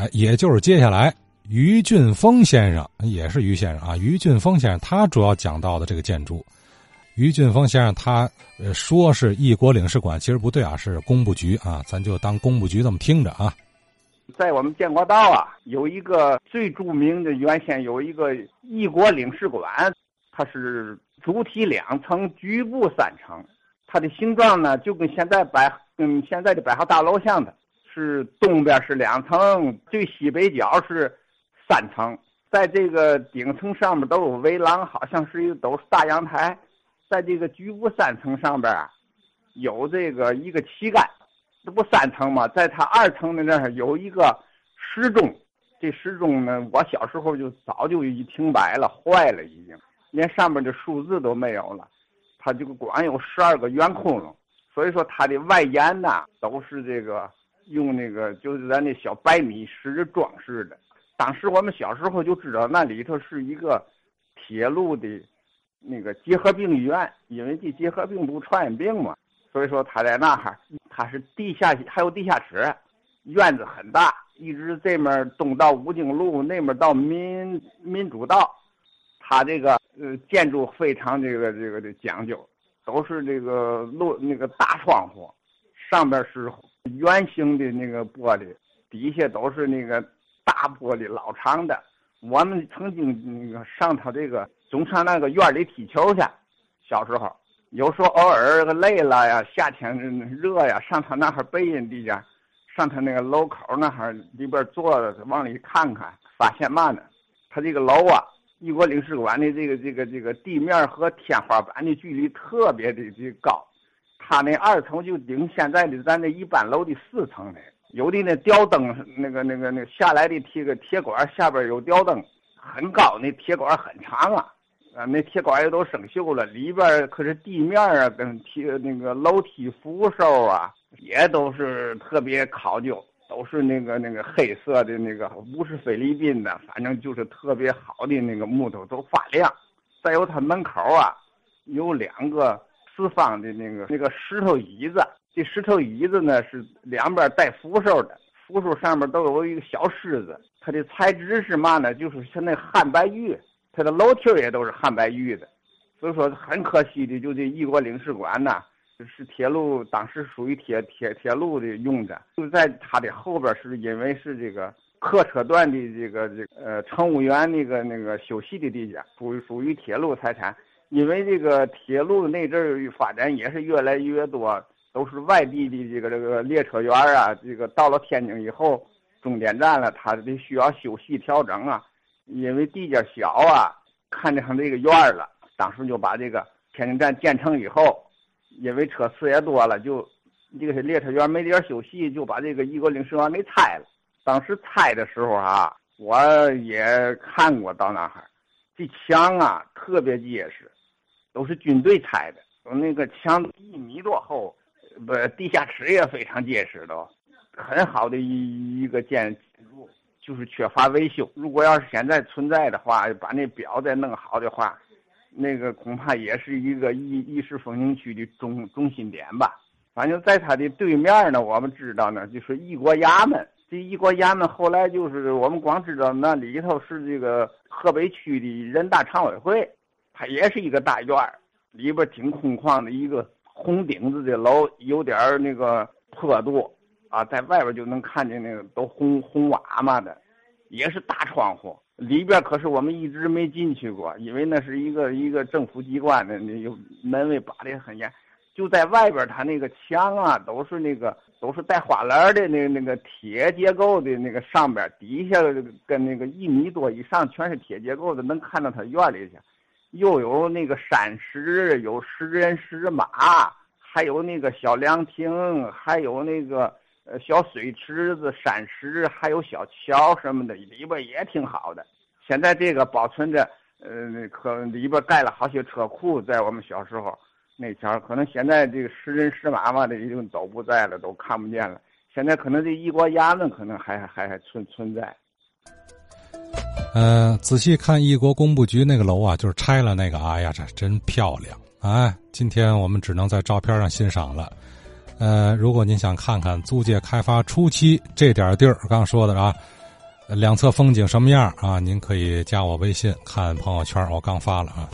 哎，也就是接下来于俊峰先生，也是于先生啊，于俊峰先生他主要讲到的这个建筑。于俊峰先生他呃说是一国领事馆，其实不对啊，是工部局啊，咱就当工部局这么听着啊。在我们建国道啊，有一个最著名的，原先有一个一国领事馆，它是主体两层，局部三层。它的形状呢，就跟现在百嗯现在的百货大楼像的，是东边是两层，最西北角是三层。在这个顶层上面都有围栏，好像是一个都是大阳台。在这个局部三层上边啊，有这个一个旗杆。这不三层吗？在它二层的那儿有一个时钟，这时钟呢，我小时候就早就已停摆了，坏了已经，连上面的数字都没有了。它这个光有十二个圆窟窿，所以说它的外沿呐都是这个用那个就是咱那小白米石装饰的。当时我们小时候就知道那里头是一个铁路的那个结核病医院，因为这结核病不传染病嘛。所以说他在那哈，他是地下还有地下室，院子很大，一直这面东到武经路，那面到民民主道，他这个呃建筑非常这个这个的讲究，都是这个路那个大窗户，上边是圆形的那个玻璃，底下都是那个大玻璃老长的。我们曾经那个上他这个总上那个院里踢球去，小时候。有时候偶尔累了呀，夏天热呀，上他那哈背阴地下，上他那个楼口那哈里边坐着，往里看看，发现嘛呢？他这个楼啊，一国领事馆的这个这个这个地面和天花板的距离特别的的高，他那二层就顶现在的咱那一般楼的四层的，有的那吊灯那个那个那个下来的铁个铁管下边有吊灯，很高，那铁管很长啊。啊，那铁管也都生锈了，里边可是地面啊，跟铁那个楼梯扶手啊，也都是特别考究，都是那个那个黑色的那个，不是菲律宾的，反正就是特别好的那个木头，都发亮。再有它门口啊，有两个四方的那个那个石头椅子，这石头椅子呢是两边带扶手的，扶手上面都有一个小狮子，它的材质是嘛呢？就是像那汉白玉。它的楼梯也都是汉白玉的，所以说很可惜的，就这一国领事馆呐，是铁路当时属于铁铁铁路的用的，就在它的后边，是因为是这个客车段的这个这呃乘务员那个那个休息的地方，属于属于铁路财产。因为这个铁路那阵儿发展也是越来越多，都是外地的这个这个列车员啊，这个到了天津以后，终点站了，他得需要休息调整啊。因为地界小啊，看上这个院儿了，当时就把这个天津站建成以后，因为车次也多了，就这个列车员没地儿休息，就把这个一国领事馆给拆了。当时拆的时候啊，我也看过到那哈，这墙啊特别结实，都是军队拆的，那个墙一米多厚，不，地下室也非常结实，都很好的一一个建筑。就是缺乏维修。如果要是现在存在的话，把那表再弄好的话，那个恐怕也是一个一一时风景区的中中心点吧。反正在它的对面呢，我们知道呢，就是一国衙门。这一国衙门后来就是我们光知道那里头是这个河北区的人大常委会，它也是一个大院儿，里边挺空旷的一个红顶子的楼，有点儿那个坡度。啊，在外边就能看见那个都红红瓦嘛的，也是大窗户。里边可是我们一直没进去过，因为那是一个一个政府机关的，那有门卫把的很严。就在外边，它那个墙啊，都是那个都是带花篮的那那个铁结构的那个上边，底下跟那个一米多以上全是铁结构的，能看到它院里去。又有那个山石，有石人石马，还有那个小凉亭，还有那个。呃，小水池子、山石，还有小桥什么的，里边也挺好的。现在这个保存着，呃，可里边盖了好些车库。在我们小时候那前，可能现在这个石人石马嘛的已经都不在了，都看不见了。现在可能这一国衙门可能还还还存存在。呃，仔细看一国工部局那个楼啊，就是拆了那个，哎呀，这真漂亮！哎，今天我们只能在照片上欣赏了。呃，如果您想看看租界开发初期这点地儿，刚说的啊，两侧风景什么样啊？您可以加我微信看朋友圈，我刚发了啊。